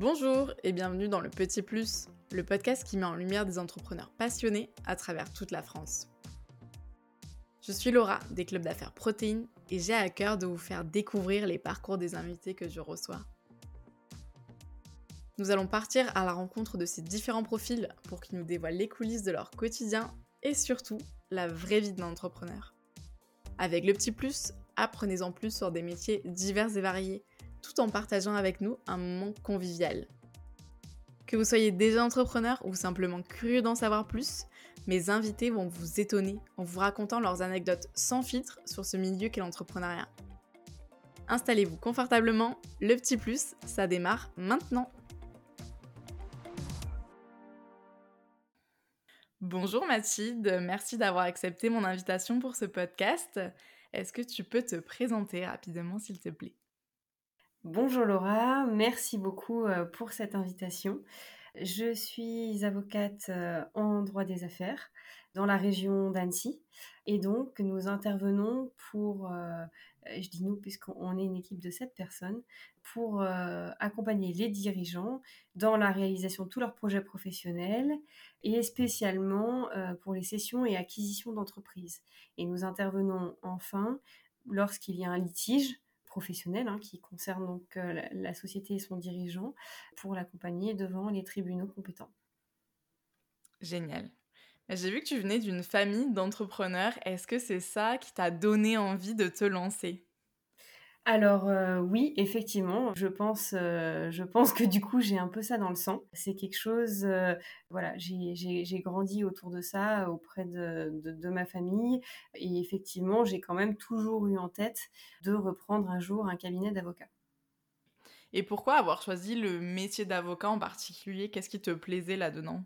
Bonjour et bienvenue dans le Petit Plus, le podcast qui met en lumière des entrepreneurs passionnés à travers toute la France. Je suis Laura des clubs d'affaires Protéines et j'ai à cœur de vous faire découvrir les parcours des invités que je reçois. Nous allons partir à la rencontre de ces différents profils pour qu'ils nous dévoilent les coulisses de leur quotidien et surtout la vraie vie d'un entrepreneur. Avec le petit plus, apprenez-en plus sur des métiers divers et variés tout en partageant avec nous un moment convivial. Que vous soyez déjà entrepreneur ou simplement curieux d'en savoir plus, mes invités vont vous étonner en vous racontant leurs anecdotes sans filtre sur ce milieu qu'est l'entrepreneuriat. Installez-vous confortablement, le petit plus, ça démarre maintenant. Bonjour Mathilde, merci d'avoir accepté mon invitation pour ce podcast. Est-ce que tu peux te présenter rapidement s'il te plaît? Bonjour Laura, merci beaucoup euh, pour cette invitation. Je suis avocate euh, en droit des affaires dans la région d'Annecy et donc nous intervenons pour, euh, je dis nous puisqu'on est une équipe de sept personnes, pour accompagner les dirigeants dans la réalisation de tous leurs projets professionnels et spécialement pour les cessions et acquisitions d'entreprises. Et nous intervenons enfin lorsqu'il y a un litige professionnel hein, qui concerne donc euh, la, société et son dirigeant pour l'accompagner devant les tribunaux compétents. Génial. J'ai vu que tu venais d'une famille d'entrepreneurs. Est-ce que c'est ça qui t'a donné envie de te lancer? Alors euh, oui, effectivement, je pense, euh, je pense que du coup j'ai un peu ça dans le sang. C'est quelque chose, euh, voilà, j'ai grandi autour de ça auprès de, de, ma famille et effectivement j'ai quand même toujours eu en tête de reprendre un jour un cabinet d'avocat. Et pourquoi avoir choisi le métier d'avocat en particulier? Qu'est-ce qui te plaisait là-dedans?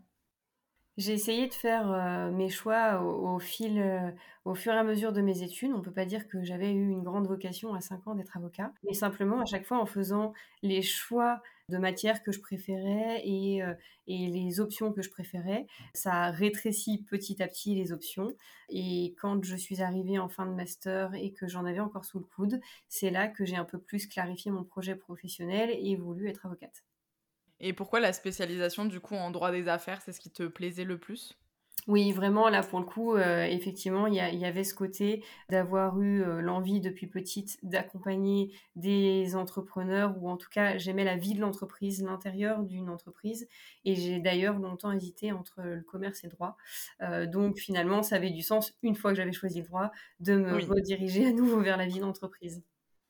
J'ai essayé de faire euh, mes choix au, fil, euh, au fur et à mesure de mes études. On ne peut pas dire que j'avais eu une grande vocation à 5 ans d'être avocat, mais simplement à chaque fois en faisant les choix de matières que je préférais et, euh, et les options que je préférais, ça rétrécit petit à petit les options. Et quand je suis arrivée en fin de master et que j'en avais encore sous le coude, c'est là que j'ai un peu plus clarifié mon projet professionnel et voulu être avocate. Et pourquoi la spécialisation du coup en droit des affaires, c'est ce qui te plaisait le plus? Oui, vraiment, là, pour le coup, euh, effectivement, il y, avait ce côté d'avoir eu euh, l'envie depuis petite d'accompagner des entrepreneurs, ou en tout cas, j'aimais la vie de l'entreprise, l'intérieur d'une entreprise, et j'ai d'ailleurs longtemps hésité entre le commerce et le droit. Euh, donc, finalement, ça avait du sens, une fois que j'avais choisi le droit, de me rediriger à nouveau vers la vie d'entreprise.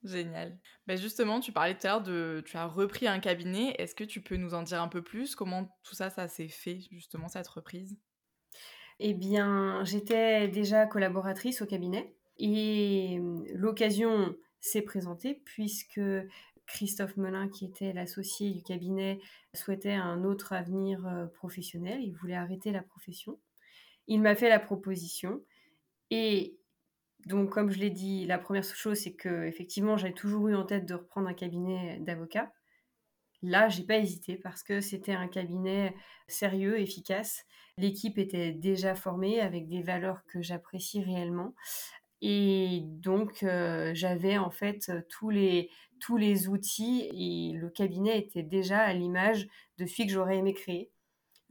Génial. Ben justement, tu parlais tout à l'heure de... Tu as repris un cabinet. Est-ce que tu peux nous en dire un peu plus? Comment tout ça, ça s'est fait, justement, cette reprise? Eh bien, j'étais déjà collaboratrice au cabinet. Et l'occasion s'est présentée puisque Christophe Melin, qui était l'associé du cabinet, souhaitait un autre avenir euh, professionnel. Il voulait arrêter la profession. Il m'a fait la proposition. Et donc, comme je l'ai dit, la première chose, c'est que effectivement, j'avais toujours eu en tête de reprendre un cabinet d'avocat. Là, j'ai pas hésité parce que c'était un cabinet sérieux, efficace. L'équipe était déjà formée avec des valeurs que j'apprécie réellement. Et donc, euh, j'avais en fait tous les, tous les outils et le cabinet était déjà à l'image de celui que j'aurais aimé créer.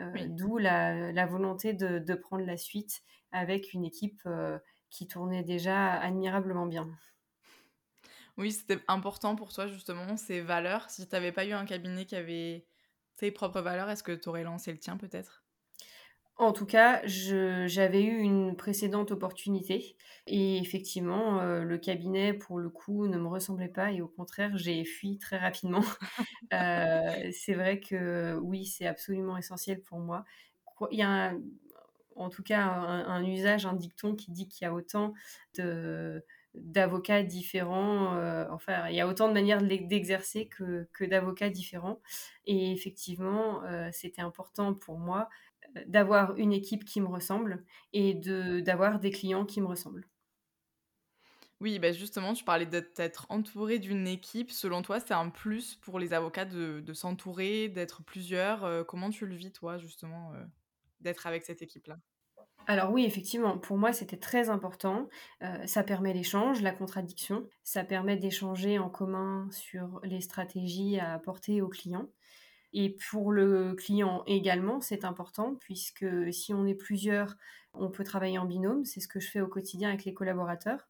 Euh, d'où la, volonté de, prendre la suite avec une équipe euh, qui tournait déjà admirablement bien. Oui, c'était important pour toi justement, ces valeurs. Si tu n'avais pas eu un cabinet qui avait tes propres valeurs, est-ce que tu aurais lancé le tien peut-être? En tout cas, j'avais eu une précédente opportunité et effectivement, euh, le cabinet, pour le coup, ne me ressemblait pas et au contraire, j'ai fui très rapidement. Euh, c'est vrai que oui, c'est absolument essentiel pour moi. Il y a un, en tout cas un, usage, un dicton qui dit qu'il y a autant d'avocats différents, euh, enfin, il y a autant de manières d'exercer que, d'avocats différents. Et effectivement, euh, c'était important pour moi euh, d'avoir une équipe qui me ressemble et d'avoir des clients qui me ressemblent. Oui, bah justement, tu parlais d'être entouré d'une équipe. Selon toi, c'est un plus pour les avocats de, s'entourer, d'être plusieurs. comment tu le vis, toi, justement d'être avec cette équipe-là? Alors oui, effectivement, pour moi c'était très important. Euh, ça permet l'échange, la contradiction, ça permet d'échanger en commun sur les stratégies à apporter aux clients. Et pour le client également, c'est important puisque si on est plusieurs, on peut travailler en binôme. C'est ce que je fais au quotidien avec les collaborateurs.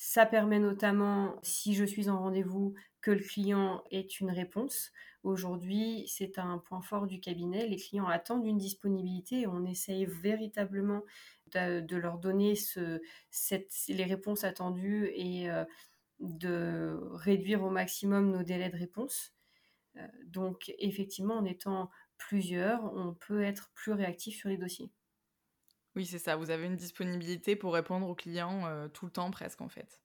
Ça permet notamment, si je suis en rendez-vous, que le client ait une réponse. Aujourd'hui, c'est un point fort du cabinet. Les clients attendent une disponibilité et on essaye véritablement de, leur donner les réponses attendues et euh, de réduire au maximum nos délais de réponse. Euh, donc effectivement, en étant plusieurs, on peut être plus réactif sur les dossiers. Oui, c'est ça. Vous avez une disponibilité pour répondre aux clients euh, tout le temps presque en fait.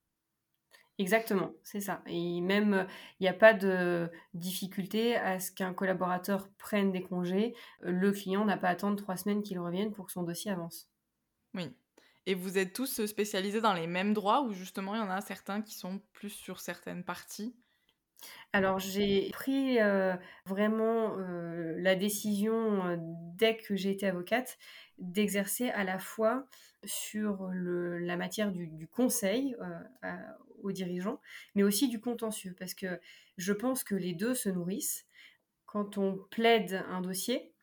Exactement, c'est ça. Et même, il n'y a pas de difficulté à ce qu'un collaborateur prenne des congés. Le client n'a pas à attendre trois semaines qu'il revienne pour que son dossier avance. Oui. Et vous êtes tous spécialisés dans les mêmes droits ou justement il y en a certains qui sont plus sur certaines parties? Alors j'ai pris vraiment la décision dès que j'ai été avocate d'exercer à la fois sur la matière du, conseil aux dirigeants, mais aussi du contentieux, parce que je pense que les deux se nourrissent. Quand on plaide un dossier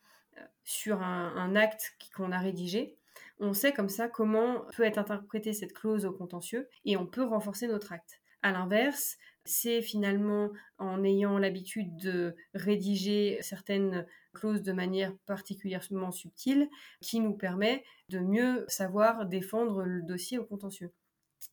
sur un acte qu'on a rédigé, on sait comme ça comment peut être interprétée cette clause au contentieux et on peut renforcer notre acte. À l'inverse, c'est finalement en ayant l'habitude de rédiger certaines clauses de manière particulièrement subtile qui nous permet de mieux savoir défendre le dossier au contentieux.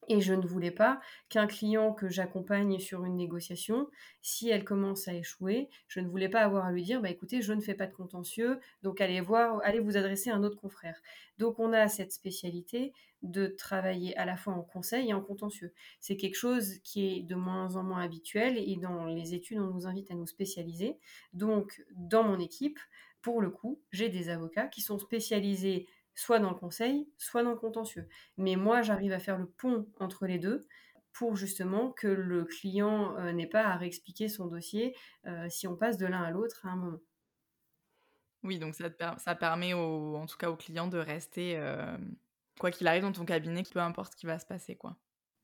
Et je ne voulais pas qu'un client que j'accompagne sur une négociation, si elle commence à échouer, je ne voulais pas avoir à lui dire, bah écoutez, je ne fais pas de contentieux, donc allez voir, allez vous adresser à un autre confrère. Donc on a cette spécialité de travailler à la fois en conseil et en contentieux. C'est quelque chose qui est de moins en moins habituel et dans les études, on nous invite à nous spécialiser. Donc dans mon équipe, pour le coup, j'ai des avocats qui sont spécialisés soit dans le conseil, soit dans le contentieux. Mais moi, j'arrive à faire le pont entre les deux pour justement que le client euh, n'ait pas à réexpliquer son dossier euh, si on passe de l'un à l'autre à un moment. Oui, donc ça, permet en tout cas au client de rester, euh, quoi qu'il arrive dans ton cabinet, peu importe ce qui va se passer. quoi.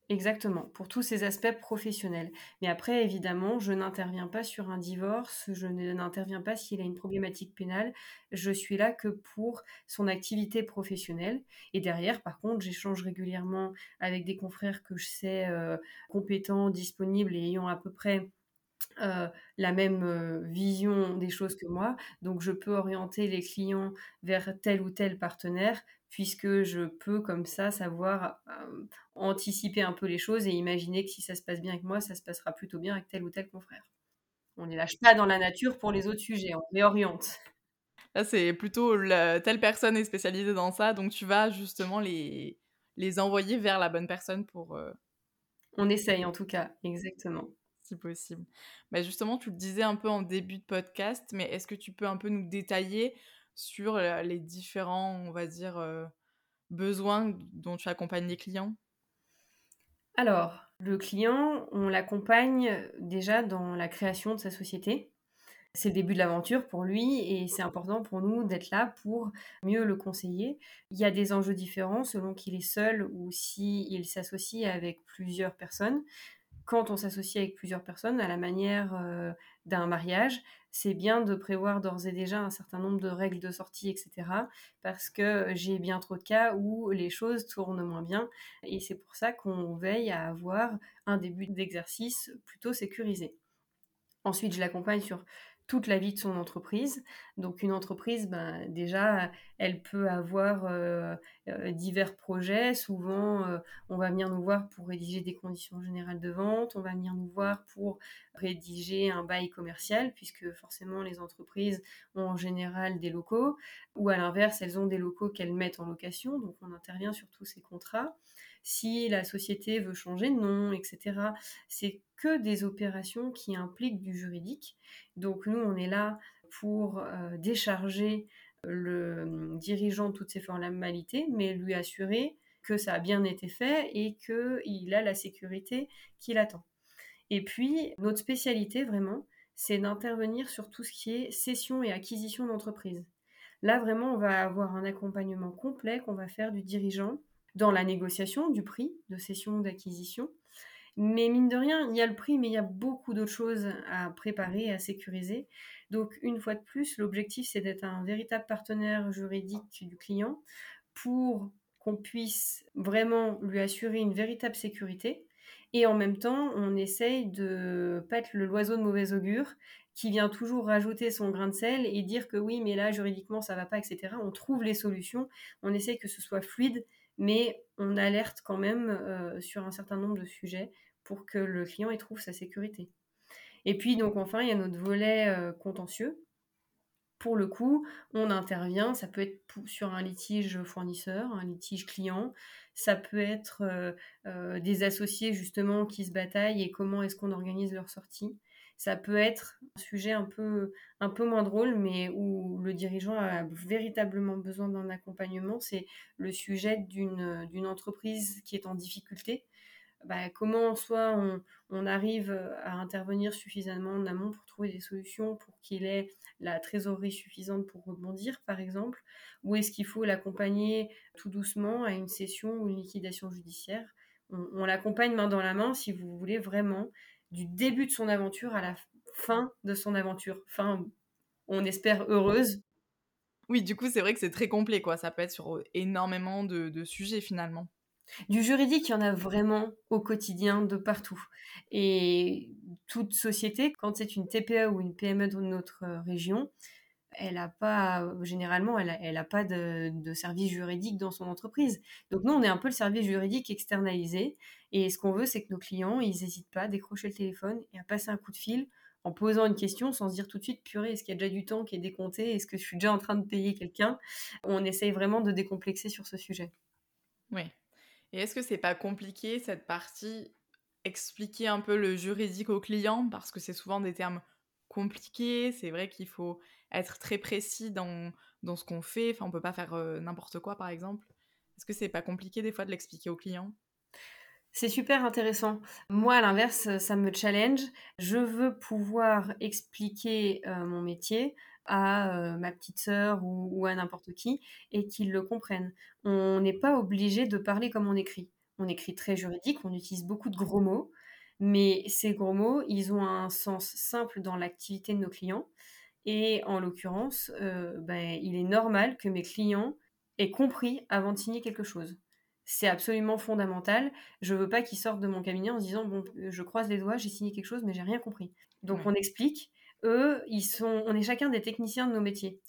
Exactement, pour tous ces aspects professionnels. Mais après, évidemment, je n'interviens pas sur un divorce, je n'interviens pas s'il a une problématique pénale, je suis là que pour son activité professionnelle. Et derrière, par contre, j'échange régulièrement avec des confrères que je sais euh, compétents, disponibles et ayant à peu près euh, la même euh, vision des choses que moi. Donc, je peux orienter les clients vers tel ou tel partenaire puisque je peux comme ça savoir euh, anticiper un peu les choses et imaginer que si ça se passe bien avec moi, ça se passera plutôt bien avec tel ou tel confrère. On ne les lâche pas dans la nature pour les autres sujets, on les oriente. Là, c'est plutôt telle personne est spécialisée dans ça, donc tu vas justement les, les envoyer vers la bonne personne pour... On essaye en tout cas, exactement. Si possible. Bah, justement, tu le disais un peu en début de podcast, mais est-ce que tu peux un peu nous détailler sur les différents, on va dire, besoins dont tu accompagnes les clients? Alors, le client, on l'accompagne déjà dans la création de sa société. C'est le début de l'aventure pour lui et c'est important pour nous d'être là pour mieux le conseiller. Il y a des enjeux différents selon qu'il est seul ou s'il s'associe avec plusieurs personnes quand on s'associe avec plusieurs personnes, à la manière euh, d'un mariage, c'est bien de prévoir d'ores et déjà un certain nombre de règles de sortie, etc. Parce que j'ai bien trop de cas où les choses tournent moins bien. Et c'est pour ça qu'on veille à avoir un début d'exercice plutôt sécurisé. Ensuite, je l'accompagne sur toute la vie de son entreprise. Donc une entreprise, ben, déjà, elle peut avoir euh, euh, divers projets. Souvent, euh, on va venir nous voir pour rédiger des conditions générales de vente, on va venir nous voir pour rédiger un bail commercial, puisque forcément les entreprises ont en général des locaux, ou à l'inverse, elles ont des locaux qu'elles mettent en location, donc on intervient sur tous ces contrats si la société veut changer de nom, etc. C'est que des opérations qui impliquent du juridique. Donc nous, on est là pour euh, décharger le dirigeant de toutes ces formalités, mais lui assurer que ça a bien été fait et qu'il a la sécurité qu'il attend. Et puis, notre spécialité vraiment, c'est d'intervenir sur tout ce qui est cession et acquisition d'entreprise. Là, vraiment, on va avoir un accompagnement complet qu'on va faire du dirigeant dans la négociation du prix de cession d'acquisition. Mais mine de rien, il y a le prix, mais il y a beaucoup d'autres choses à préparer, à sécuriser. Donc, une fois de plus, l'objectif, c'est d'être un véritable partenaire juridique du client pour qu'on puisse vraiment lui assurer une véritable sécurité. Et en même temps, on essaye de pas être le loiseau de mauvais augure qui vient toujours rajouter son grain de sel et dire que oui, mais là, juridiquement, ça va pas, etc. On trouve les solutions, on essaye que ce soit fluide, mais on alerte quand même euh, sur un certain nombre de sujets pour que le client y trouve sa sécurité. Et puis, donc, enfin, il y a notre volet euh, contentieux. Pour le coup, on intervient, ça peut être sur un litige fournisseur, un litige client, ça peut être euh, des associés justement qui se bataillent et comment est-ce qu'on organise leur sortie. Ça peut être un sujet un peu, un peu moins drôle, mais où le dirigeant a véritablement besoin d'un accompagnement. C'est le sujet d'une entreprise qui est en difficulté. Bah, comment soit on, on, arrive à intervenir suffisamment en amont pour trouver des solutions pour qu'il ait la trésorerie suffisante pour rebondir, par exemple, ou est-ce qu'il faut l'accompagner tout doucement à une cession ou une liquidation judiciaire? On, on l'accompagne main dans la main, si vous voulez, vraiment du début de son aventure à la fin de son aventure. Fin, on espère heureuse. Oui, du coup, c'est vrai que c'est très complet, quoi. Ça peut être sur énormément de, sujets finalement. Du juridique, il y en a vraiment au quotidien de partout. Et toute société, quand c'est une TPE ou une PME de notre région, elle n'a pas, généralement, elle n'a pas de, de, service juridique dans son entreprise. Donc nous, on est un peu le service juridique externalisé. Et ce qu'on veut, c'est que nos clients, ils n'hésitent pas à décrocher le téléphone et à passer un coup de fil en posant une question sans se dire tout de suite, purée, est-ce qu'il y a déjà du temps qui est décompté? Est-ce que je suis déjà en train de payer quelqu'un? On essaye vraiment de décomplexer sur ce sujet. Oui. Et est-ce que c'est pas compliqué cette partie? Expliquer un peu le juridique au client? Parce que c'est souvent des termes compliqués. C'est vrai qu'il faut être très précis dans, dans ce qu'on fait. Enfin, on peut pas faire n'importe quoi, par exemple. Est-ce que c'est pas compliqué des fois de l'expliquer au client c'est super intéressant. Moi, à l'inverse, ça me challenge. Je veux pouvoir expliquer mon métier à ma petite sœur ou, à n'importe qui et qu'ils le comprennent. On n'est pas obligé de parler comme on écrit. On écrit très juridique, on utilise beaucoup de gros mots, mais ces gros mots, ils ont un sens simple dans l'activité de nos clients. Et en l'occurrence, euh, ben, il est normal que mes clients aient compris avant de signer quelque chose c'est absolument fondamental. Je veux pas qu'ils sortent de mon cabinet en se disant bon, je croise les doigts, j'ai signé quelque chose, mais j'ai rien compris. Donc on explique. Eux, ils sont, on est chacun des techniciens de nos métiers.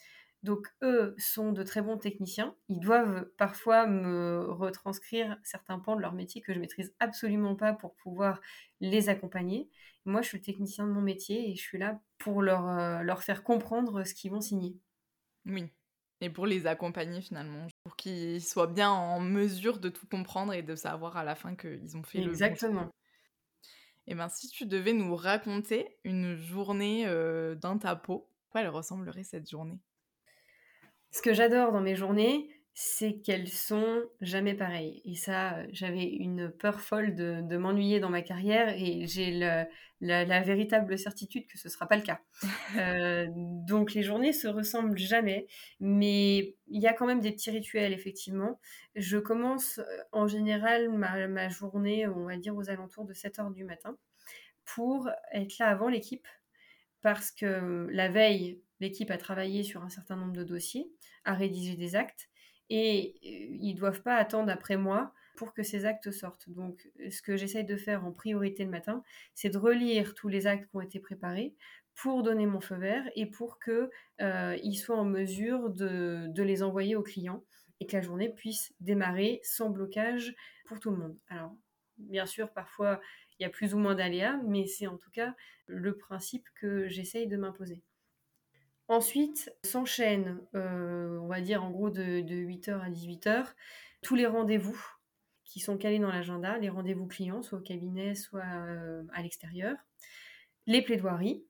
Donc eux sont de très bons techniciens. Ils doivent parfois me retranscrire certains pans de leur métier que je maîtrise absolument pas pour pouvoir les accompagner. Moi, je suis le technicien de mon métier et je suis là pour leur, euh, leur faire comprendre ce qu'ils vont signer. Oui, et pour les accompagner finalement, pour qu'ils soient bien en mesure de tout comprendre et de savoir à la fin qu'ils ont fait Exactement. le Exactement. Et bien si tu devais nous raconter une journée euh, dans ta peau, quoi elle ressemblerait cette journée? Ce que j'adore dans mes journées, c'est qu'elles sont jamais pareilles. Et ça, j'avais une peur folle de, m'ennuyer dans ma carrière et j'ai la, véritable certitude que ce ne sera pas le cas. Euh, donc les journées se ressemblent jamais, mais il y a quand même des petits rituels, effectivement. Je commence euh, en général ma, ma journée, on va dire, aux alentours de 7 heures du matin pour être là avant l'équipe parce que la veille, l'équipe a travaillé sur un certain nombre de dossiers, a rédigé des actes et euh, ils doivent pas attendre après moi pour que ces actes sortent. Donc, ce que j'essaye de faire en priorité le matin, c'est de relire tous les actes qui ont été préparés pour donner mon feu vert et pour qu'ils euh, soient en mesure de, de, les envoyer aux clients et que la journée puisse démarrer sans blocage pour tout le monde. Alors, bien sûr, parfois, il y a plus ou moins d'aléas, mais c'est en tout cas le principe que j'essaye de m'imposer. Ensuite, s'enchaînent, euh, on va dire en gros de, 8h à 18h, tous les rendez-vous qui sont calés dans l'agenda, les rendez-vous clients, soit au cabinet, soit euh, à l'extérieur, les plaidoiries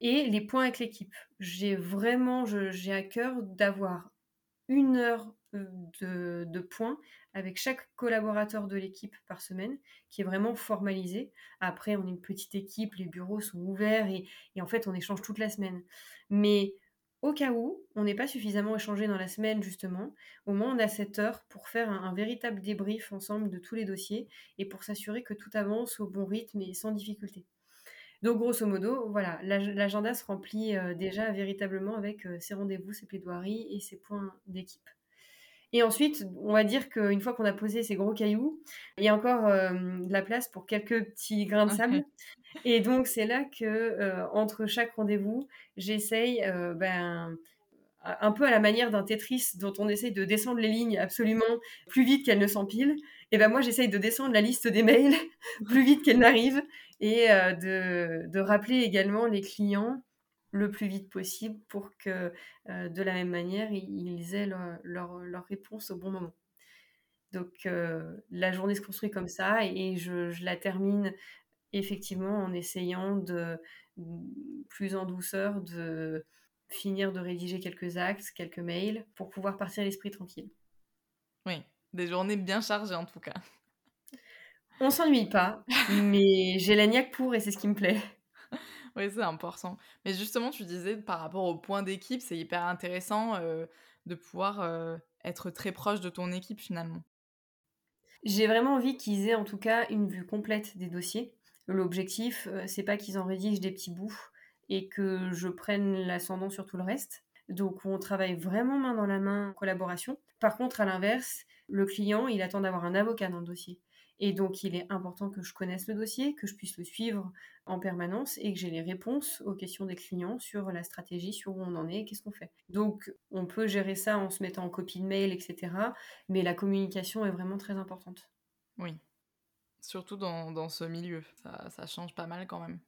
et les points avec l'équipe. J'ai vraiment, j'ai à cœur d'avoir une heure euh, de, points avec chaque collaborateur de l'équipe par semaine qui est vraiment formalisé. Après, on est une petite équipe, les bureaux sont ouverts et, en fait, on échange toute la semaine. Mais au cas où on n'est pas suffisamment échangé dans la semaine, justement, au moins on a cette heure pour faire un, véritable débrief ensemble de tous les dossiers et pour s'assurer que tout avance au bon rythme et sans difficulté. Donc, grosso modo, voilà, l'agenda se remplit euh, déjà véritablement avec euh, ses rendez-vous, ses plaidoiries et ses points d'équipe. Et ensuite, on va dire qu'une fois qu'on a posé ces gros cailloux, il y a encore euh, de la place pour quelques petits grains de sable. Et donc, c'est là que, euh, entre chaque rendez-vous, j'essaye, euh, ben, un peu à la manière d'un Tetris dont on essaye de descendre les lignes absolument plus vite qu'elles ne s'empilent. Et ben moi, j'essaye de descendre la liste des mails plus vite qu'elle n'arrive et de, de, rappeler également les clients le plus vite possible pour que euh, de la même manière, ils aient leur, réponse au bon moment. Donc euh, la journée se construit comme ça et je, la termine effectivement en essayant de plus en douceur de finir de rédiger quelques actes, quelques mails pour pouvoir partir l'esprit tranquille. Oui, des journées bien chargées en tout cas. On s'ennuie pas, mais j'ai la niaque pour et c'est ce qui me plaît. Oui, c'est important. Mais justement, tu disais par rapport au point d'équipe, c'est hyper intéressant euh, de pouvoir euh, être très proche de ton équipe finalement. J'ai vraiment envie qu'ils aient en tout cas une vue complète des dossiers. L'objectif, euh, c'est pas qu'ils en rédigent des petits bouts et que je prenne l'ascendant sur tout le reste. Donc on travaille vraiment main dans la main en collaboration. Par contre, à l'inverse, le client, il attend d'avoir un avocat dans le dossier. Et donc, il est important que je connaisse le dossier, que je puisse le suivre en permanence et que j'ai les réponses aux questions des clients sur la stratégie, sur où on en est, qu'est-ce qu'on fait. Donc, on peut gérer ça en se mettant en copie de mail, etc. Mais la communication est vraiment très importante. Oui, surtout dans, ce milieu. Ça, ça, change pas mal quand même.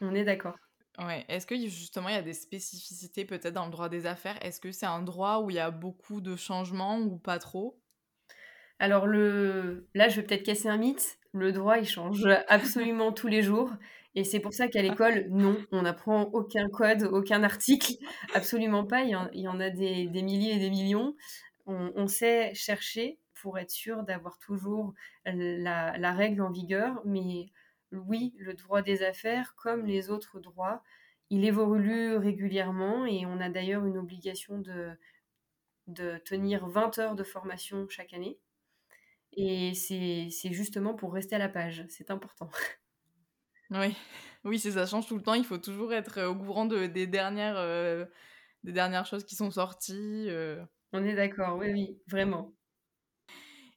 On est d'accord. Ouais. Est-ce que justement il y a des spécificités peut-être dans le droit des affaires? Est-ce que c'est un droit où il y a beaucoup de changements ou pas trop? Alors le... là, je vais peut-être casser un mythe. Le droit, il change absolument tous les jours. Et c'est pour ça qu'à l'école, non, on n'apprend aucun code, aucun article. Absolument pas. Il y en, a des, milliers et des millions. On, sait chercher pour être sûr d'avoir toujours la, la, règle en vigueur. Mais oui, le droit des affaires, comme les autres droits, il évolue régulièrement et on a d'ailleurs une obligation de, de tenir 20 heures de formation chaque année. Et c'est justement pour rester à la page. C'est important. Oui, oui c'est ça change tout le temps. Il faut toujours être euh, au courant de, des, dernières, euh, des dernières choses qui sont sorties. Euh. On est d'accord, oui, oui, vraiment.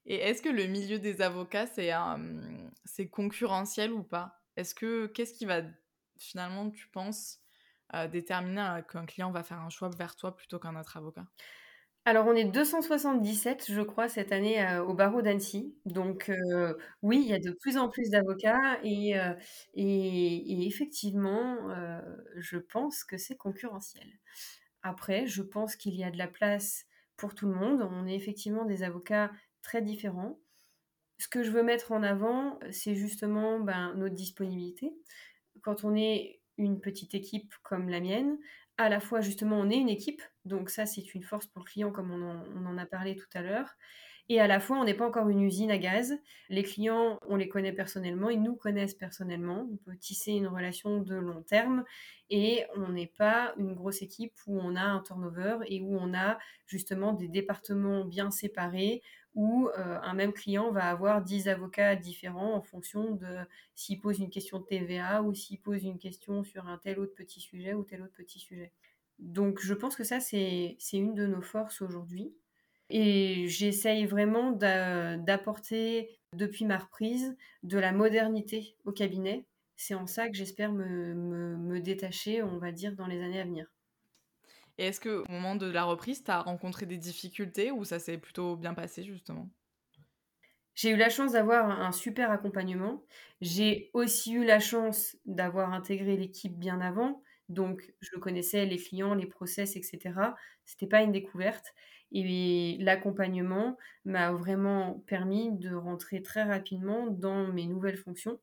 Et est-ce que le milieu des avocats, c'est concurrentiel ou pas? Est-ce que qu'est-ce qui va finalement, tu penses, déterminer qu'un client va faire un choix vers toi plutôt qu'un autre avocat? Alors, on est 277, je crois, cette année euh, au barreau d'Annecy. Donc, euh, oui, il y a de plus en plus d'avocats et, euh, effectivement, je pense que c'est concurrentiel. Après, je pense qu'il y a de la place pour tout le monde. On est effectivement des avocats très différents. Ce que je veux mettre en avant, c'est justement ben, notre disponibilité. Quand on est une petite équipe comme la mienne, à la fois justement on est une équipe, donc ça c'est une force pour le client comme on en, a parlé tout à l'heure, et à la fois on n'est pas encore une usine à gaz. Les clients, on les connaît personnellement, ils nous connaissent personnellement, on peut tisser une relation de long terme, et on n'est pas une grosse équipe où on a un turnover et où on a justement des départements bien séparés où euh, un même client va avoir 10 avocats différents en fonction de s'il pose une question de TVA ou s'il pose une question sur un tel autre petit sujet ou tel autre petit sujet. Donc je pense que ça, c'est une de nos forces aujourd'hui. Et j'essaye vraiment d'apporter, depuis ma reprise, de la modernité au cabinet. C'est en ça que j'espère me, me détacher, on va dire, dans les années à venir. Et est-ce qu'au moment de la reprise, tu as rencontré des difficultés ou ça s'est plutôt bien passé justement? J'ai eu la chance d'avoir un super accompagnement. J'ai aussi eu la chance d'avoir intégré l'équipe bien avant. Donc, je connaissais les clients, les process, etc. C'était pas une découverte. Et l'accompagnement m'a vraiment permis de rentrer très rapidement dans mes nouvelles fonctions.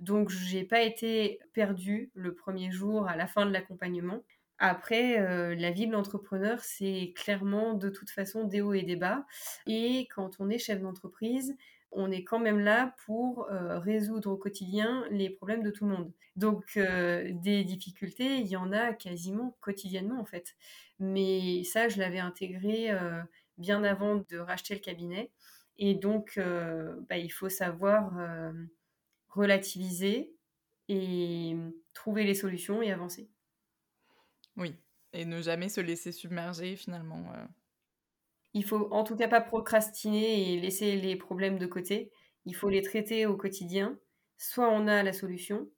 Donc, j'ai pas été perdue le premier jour à la fin de l'accompagnement. Après, euh, la vie de l'entrepreneur, c'est clairement de toute façon des hauts et des bas. Et quand on est chef d'entreprise, on est quand même là pour résoudre au quotidien les problèmes de tout le monde. Donc des difficultés, il y en a quasiment quotidiennement en fait. Mais ça, je l'avais intégré bien avant de racheter le cabinet. Et donc, bah, il faut savoir relativiser et trouver les solutions et avancer. Oui, et ne jamais se laisser submerger finalement. Il faut en tout cas pas procrastiner et laisser les problèmes de côté. Il faut les traiter au quotidien. Soit on a la solution,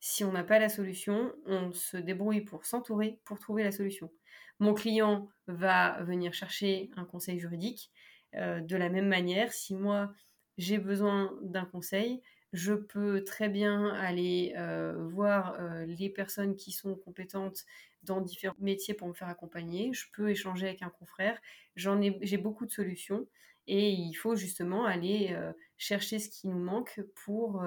si on n'a pas la solution, on se débrouille pour s'entourer pour trouver la solution. Mon client va venir chercher un conseil juridique. Euh, de la même manière, si moi j'ai besoin d'un conseil, je peux très bien aller euh, voir euh, les personnes qui sont compétentes dans différents métiers pour me faire accompagner. Je peux échanger avec un confrère. J'en ai, j'ai beaucoup de solutions et il faut justement aller chercher ce qui nous manque pour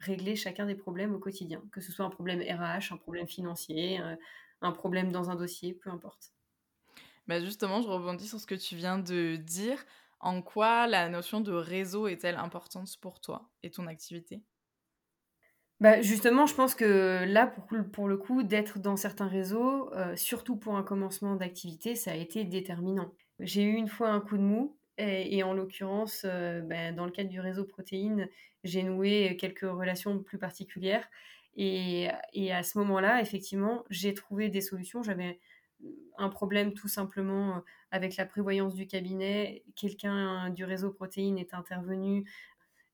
régler chacun des problèmes au quotidien, que ce soit un problème RH, un problème financier, un problème dans un dossier, peu importe. Bah justement, je rebondis sur ce que tu viens de dire. En quoi la notion de réseau est-elle importante pour toi et ton activité? Bah justement, je pense que là, pour, le coup, d'être dans certains réseaux, euh, surtout pour un commencement d'activité, ça a été déterminant. J'ai eu une fois un coup de mou, et, en l'occurrence, euh, bah, dans le cadre du réseau protéines, j'ai noué quelques relations plus particulières. Et, et à ce moment-là, effectivement, j'ai trouvé des solutions. J'avais un problème tout simplement euh, avec la prévoyance du cabinet. Quelqu'un du réseau protéines est intervenu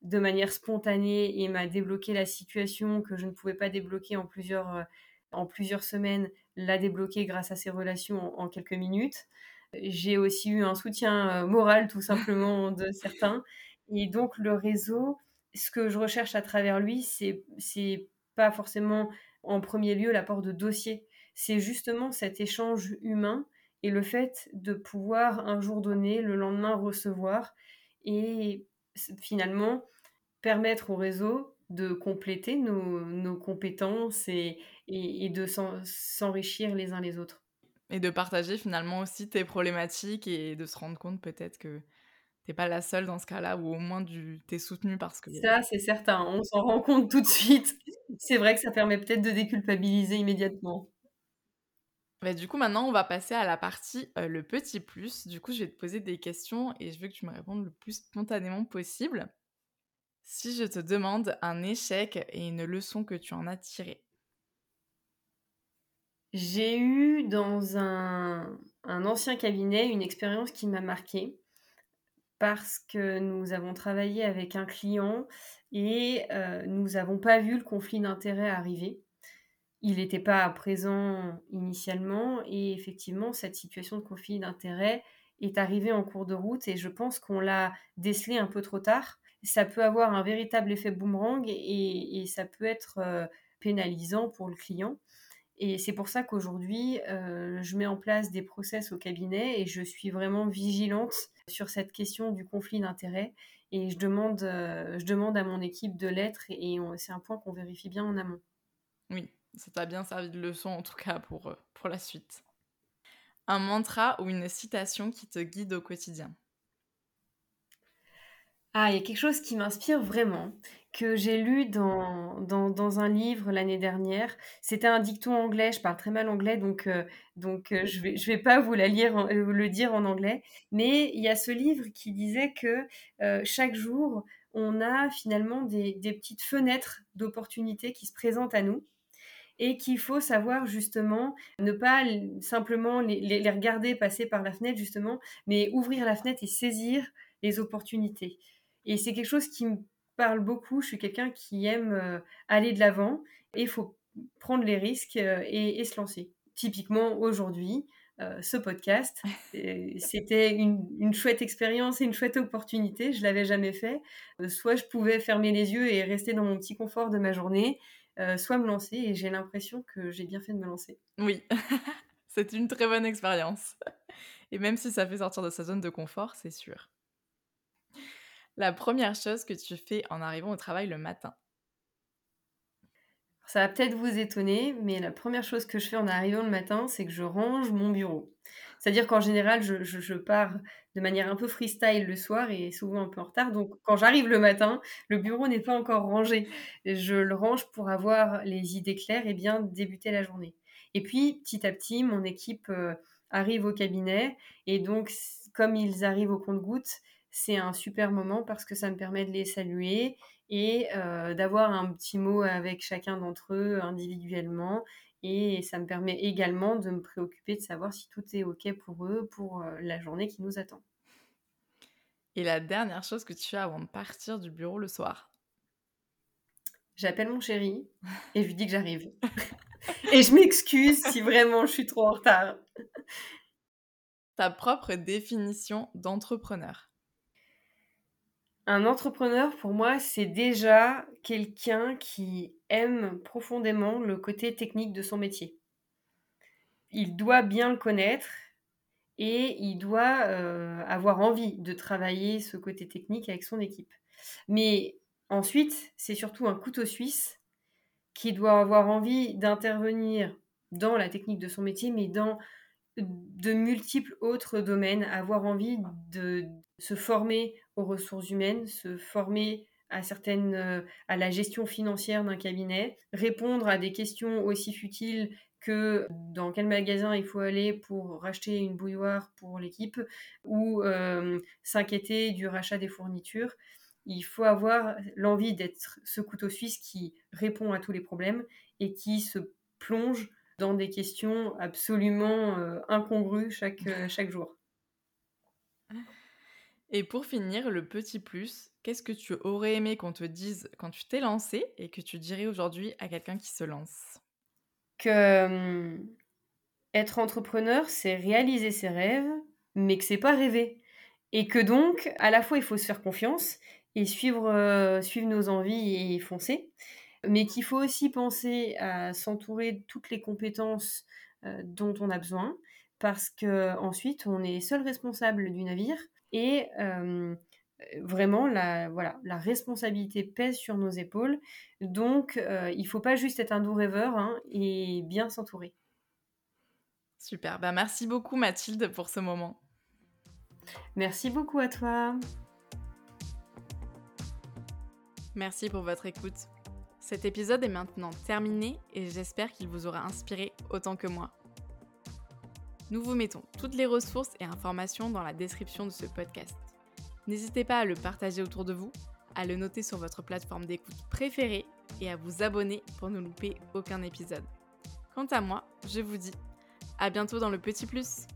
de manière spontanée et m'a débloqué la situation que je ne pouvais pas débloquer en plusieurs, euh, en plusieurs semaines, l'a débloqué grâce à ces relations en, quelques minutes. J'ai aussi eu un soutien euh, moral tout simplement de certains. Et donc le réseau, ce que je recherche à travers lui, c'est pas forcément en premier lieu l'apport de dossiers c'est justement cet échange humain et le fait de pouvoir un jour donné, le lendemain recevoir et finalement permettre au réseau de compléter nos, compétences et, et, de s'enrichir les uns les autres. Et de partager finalement aussi tes problématiques et de se rendre compte peut-être que t'es pas la seule dans ce cas-là, ou au moins tu t'es soutenue parce que... Ça, c'est certain, on s'en rend compte tout de suite. C'est vrai que ça permet peut-être de déculpabiliser immédiatement. Bah, du coup, maintenant, on va passer à la partie le petit plus. Du coup, je vais te poser des questions et je veux que tu me répondes le plus spontanément possible. Si je te demande un échec et une leçon que tu en as tirée. J'ai eu dans un, ancien cabinet une expérience qui m'a marquée parce que nous avons travaillé avec un client et nous n'avons pas vu le conflit d'intérêts arriver il n'était pas présent initialement et effectivement cette situation de conflit d'intérêt est arrivée en cours de route et je pense qu'on l'a décelé un peu trop tard. Ça peut avoir un véritable effet boomerang et, ça peut être euh, pénalisant pour le client. Et c'est pour ça qu'aujourd'hui, euh, je mets en place des process au cabinet et je suis vraiment vigilante sur cette question du conflit d'intérêt. Et je demande, euh, je demande à mon équipe de l'être et c'est un point qu'on vérifie bien en amont. Oui, ça t'a bien servi de leçon en tout cas pour, euh, pour la suite. Un mantra ou une citation qui te guide au quotidien. Ah, il y a quelque chose qui m'inspire vraiment, que j'ai lu dans, dans, un livre l'année dernière. C'était un dicton anglais, je parle très mal anglais, donc, euh, donc euh, je ne vais, je vais pas vous la lire, le dire en anglais. Mais il y a ce livre qui disait que chaque jour, on a finalement des, des petites fenêtres d'opportunités qui se présentent à nous et qu'il faut savoir justement ne pas simplement les, regarder passer par la fenêtre justement, mais ouvrir la fenêtre et saisir les opportunités. Et c'est quelque chose qui me parle beaucoup. Je suis quelqu'un qui aime euh, aller de l'avant et il faut prendre les risques euh, et, se lancer. Typiquement aujourd'hui, euh, ce podcast, c'était une, une, chouette expérience et une chouette opportunité. Je l'avais jamais fait. soit je pouvais fermer les yeux et rester dans mon petit confort de ma journée, euh, soit me lancer et j'ai l'impression que j'ai bien fait de me lancer. Oui, c'est une très bonne expérience. Et même si ça fait sortir de sa zone de confort, c'est sûr. La première chose que tu fais en arrivant au travail le matin Ça va peut-être vous étonner, mais la première chose que je fais en arrivant le matin, c'est que je range mon bureau. C'est-à-dire qu'en général, je, pars de manière un peu freestyle le soir et souvent un peu en retard. Donc, quand j'arrive le matin, le bureau n'est pas encore rangé. Je le range pour avoir les idées claires et bien débuter la journée. Et puis, petit à petit, mon équipe euh, arrive au cabinet. Et donc, comme ils arrivent au compte-gouttes, c'est un super moment parce que ça me permet de les saluer et euh, d'avoir un petit mot avec chacun d'entre eux individuellement. Et ça me permet également de me préoccuper de savoir si tout est OK pour eux pour euh, la journée qui nous attend. Et la dernière chose que tu fais avant de partir du bureau le soir? J'appelle mon chéri et je lui dis que j'arrive. et je m'excuse si vraiment je suis trop en retard. Ta propre définition d'entrepreneur. Un entrepreneur, pour moi, c'est déjà quelqu'un qui aime profondément le côté technique de son métier. Il doit bien le connaître et il doit euh, avoir envie de travailler ce côté technique avec son équipe. Mais ensuite, c'est surtout un couteau suisse qui doit avoir envie d'intervenir dans la technique de son métier, mais dans de multiples autres domaines, avoir envie de se former aux ressources humaines, se former à certaines euh, à la gestion financière d'un cabinet, répondre à des questions aussi futiles que dans quel magasin il faut aller pour racheter une bouilloire pour l'équipe ou euh, s'inquiéter du rachat des fournitures. Il faut avoir l'envie d'être ce couteau suisse qui répond à tous les problèmes et qui se plonge dans des questions absolument euh, incongrues chaque, euh, chaque jour. Et pour finir, le petit plus, qu'est-ce que tu aurais aimé qu'on te dise quand tu t'es lancé et que tu dirais aujourd'hui à quelqu'un qui se lance? Que hum, être entrepreneur, c'est réaliser ses rêves, mais que c'est pas rêver. Et que donc, à la fois, il faut se faire confiance et suivre, euh, suivre nos envies et foncer mais qu'il faut aussi penser à s'entourer de toutes les compétences euh, dont on a besoin, parce que ensuite on est seul responsable du navire et euh, vraiment la, voilà, la responsabilité pèse sur nos épaules. Donc euh, il ne faut pas juste être un doux rêveur hein, et bien s'entourer. Super, bah, merci beaucoup Mathilde pour ce moment. Merci beaucoup à toi. Merci pour votre écoute. Cet épisode est maintenant terminé et j'espère qu'il vous aura inspiré autant que moi. Nous vous mettons toutes les ressources et informations dans la description de ce podcast. N'hésitez pas à le partager autour de vous, à le noter sur votre plateforme d'écoute préférée et à vous abonner pour ne louper aucun épisode. Quant à moi, je vous dis à bientôt dans le Petit Plus